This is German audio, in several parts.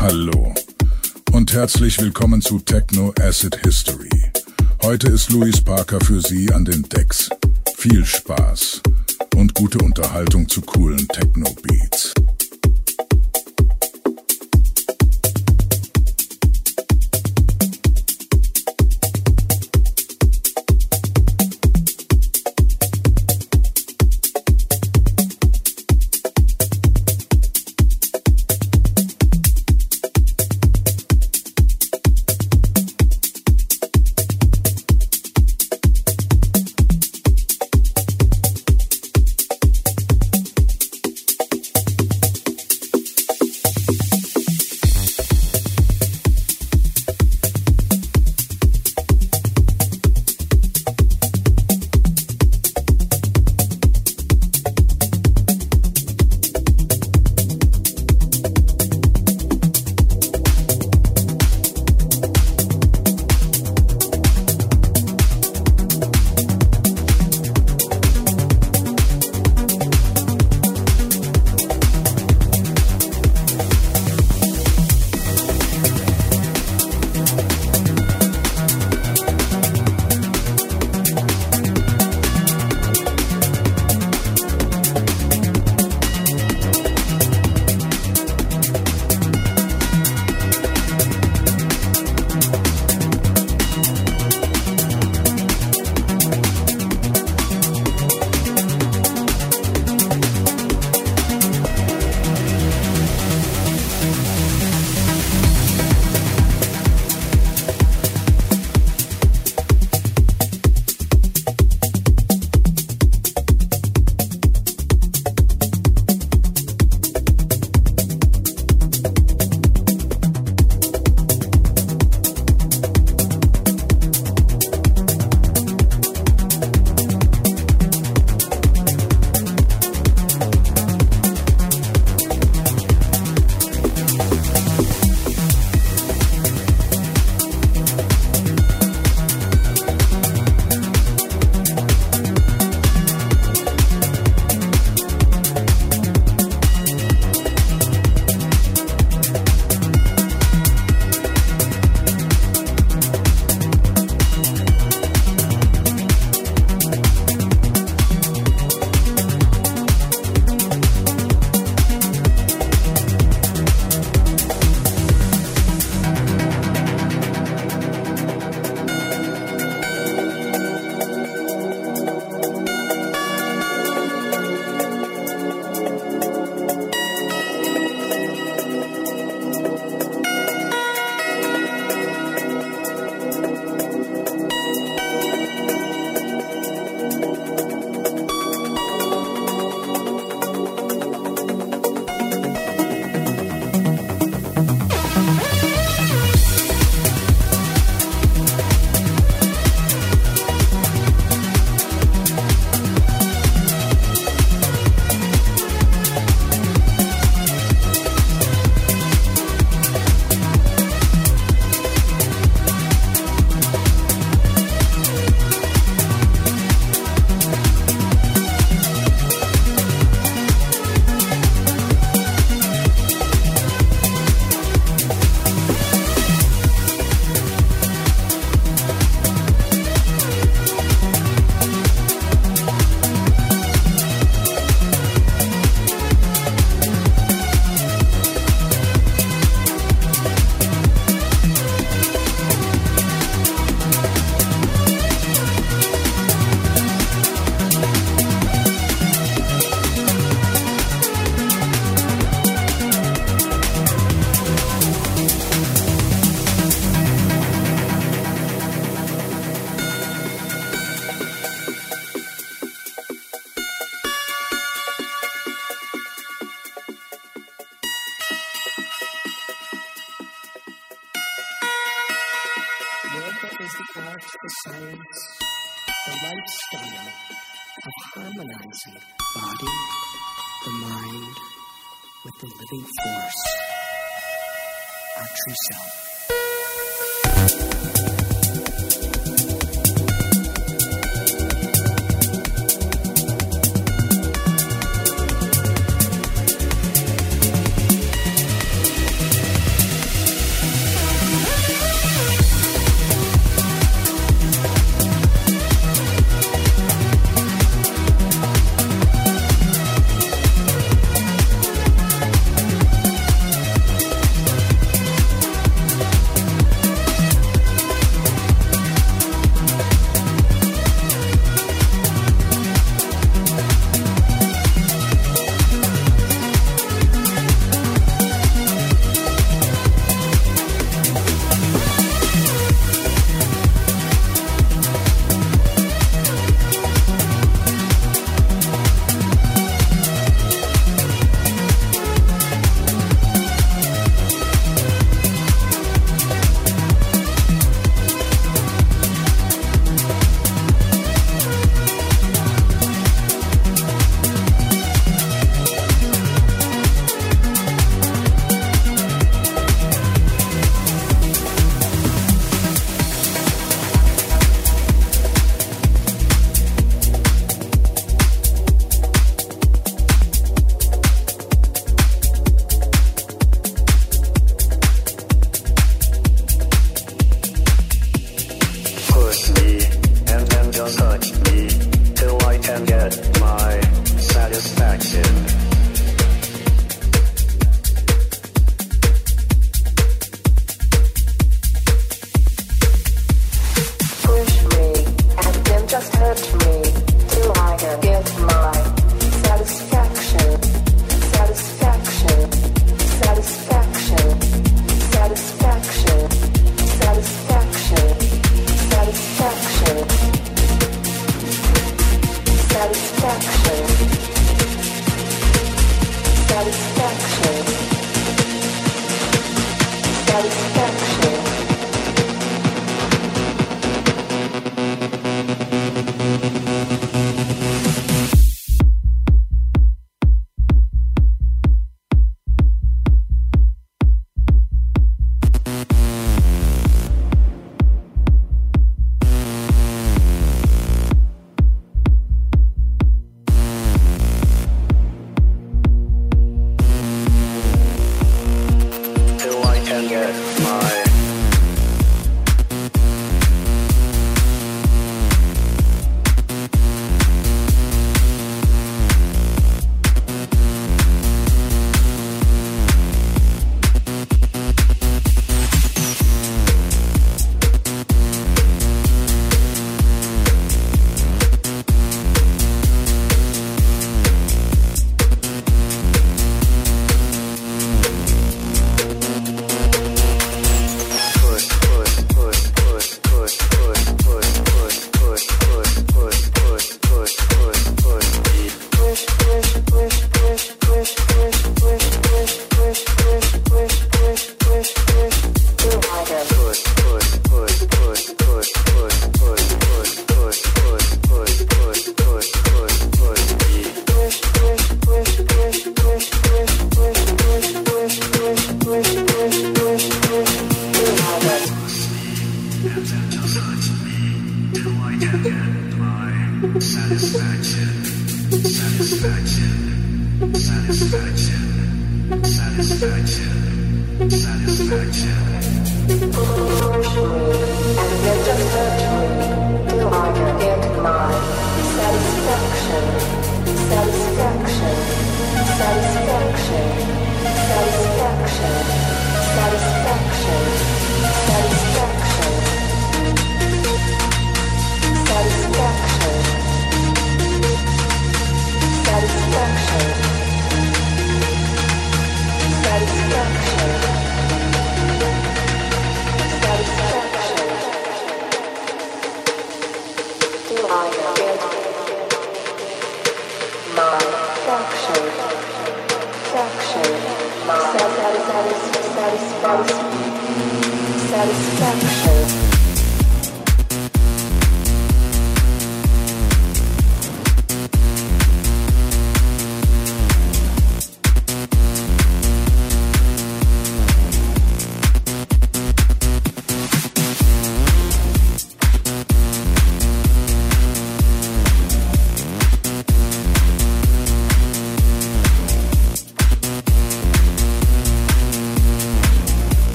Hallo und herzlich willkommen zu Techno Acid History. Heute ist Louis Parker für Sie an den Decks. Viel Spaß und gute Unterhaltung zu coolen Techno Beats.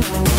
Thank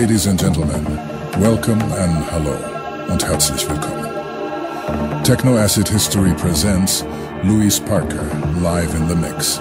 Ladies and Gentlemen, welcome and hello, und herzlich willkommen. Techno Acid History presents Louis Parker live in the mix.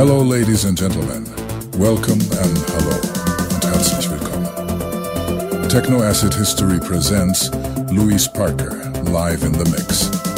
Hello, ladies and gentlemen. Welcome and hello und herzlich willkommen. Techno Acid History presents Louis Parker live in the mix.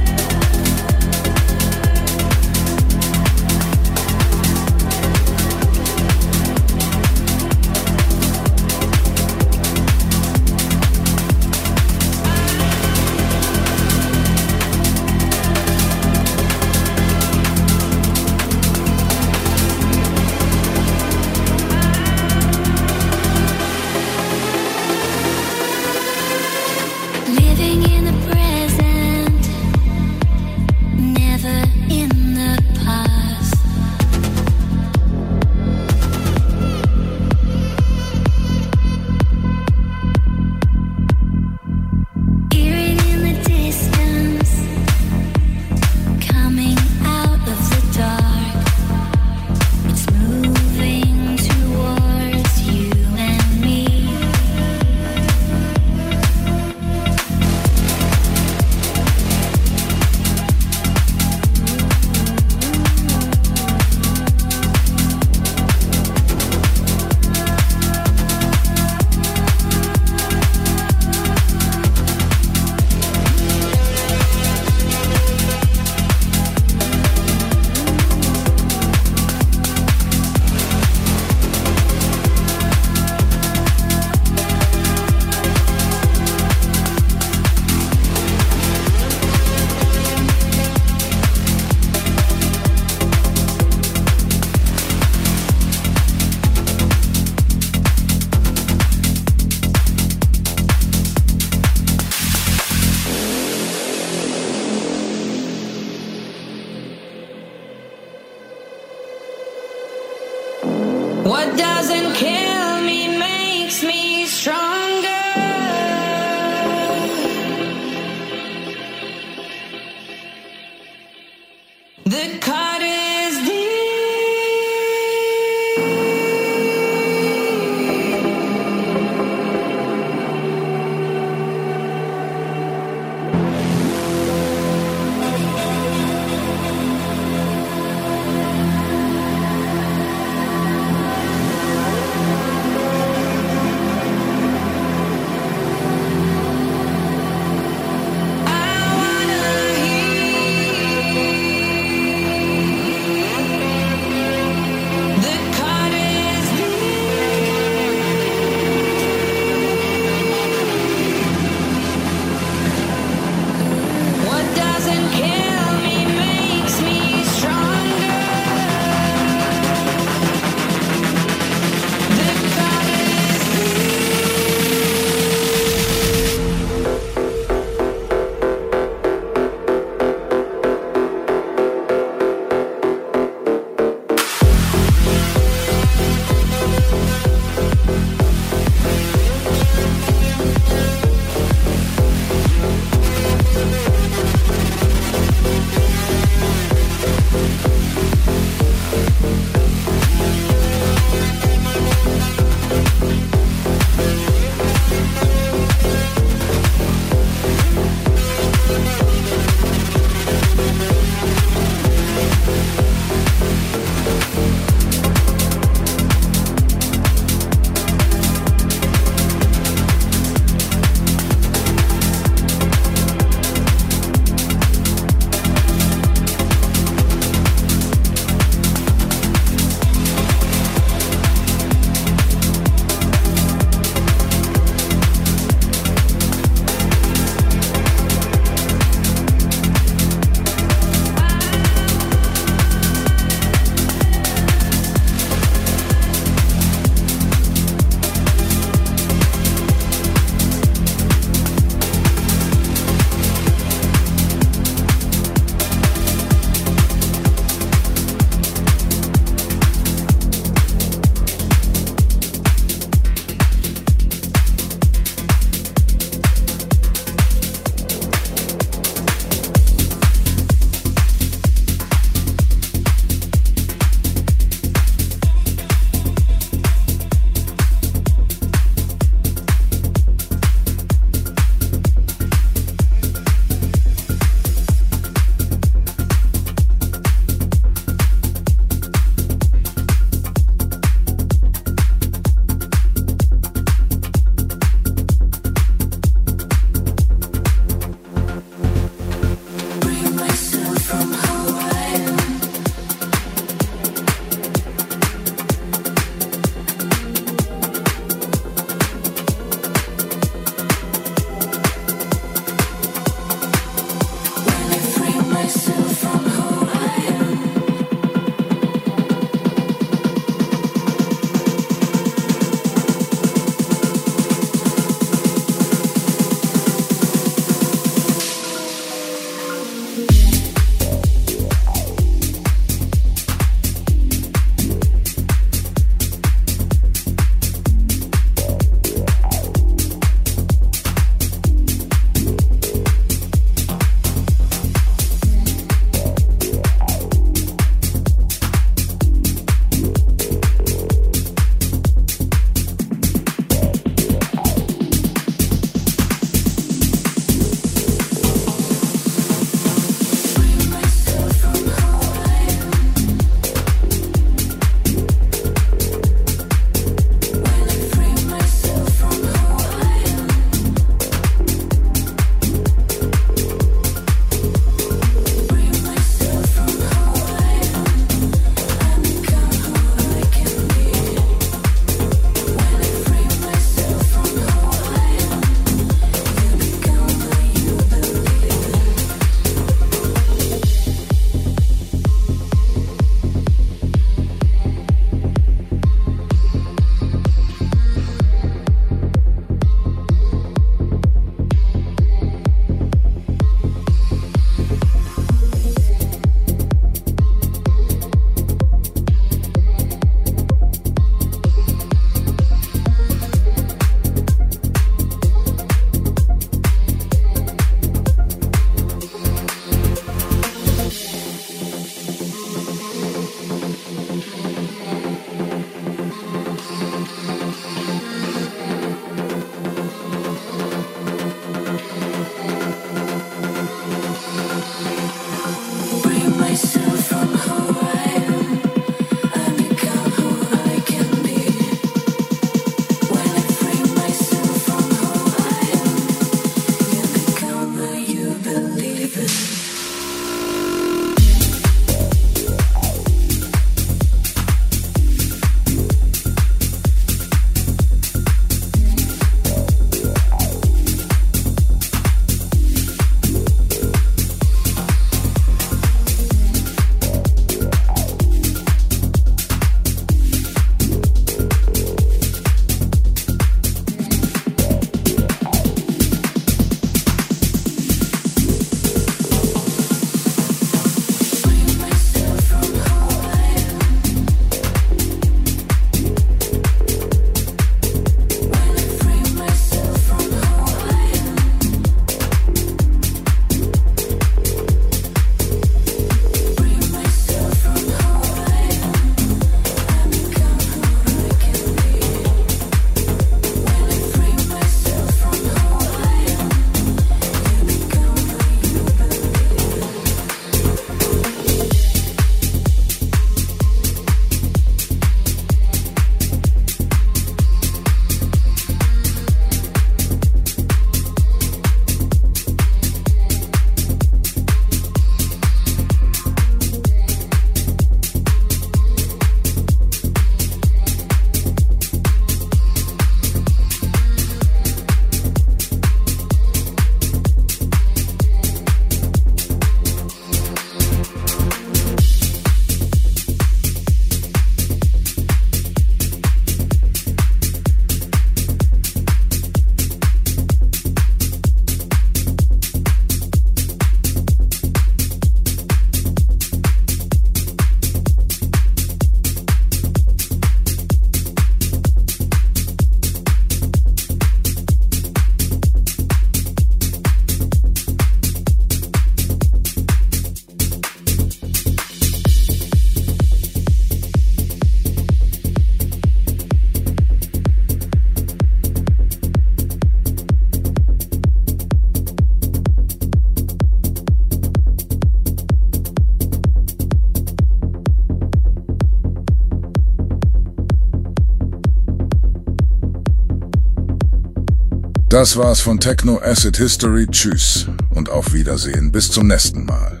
Das war's von Techno Acid History. Tschüss und auf Wiedersehen. Bis zum nächsten Mal.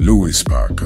Louis Parker.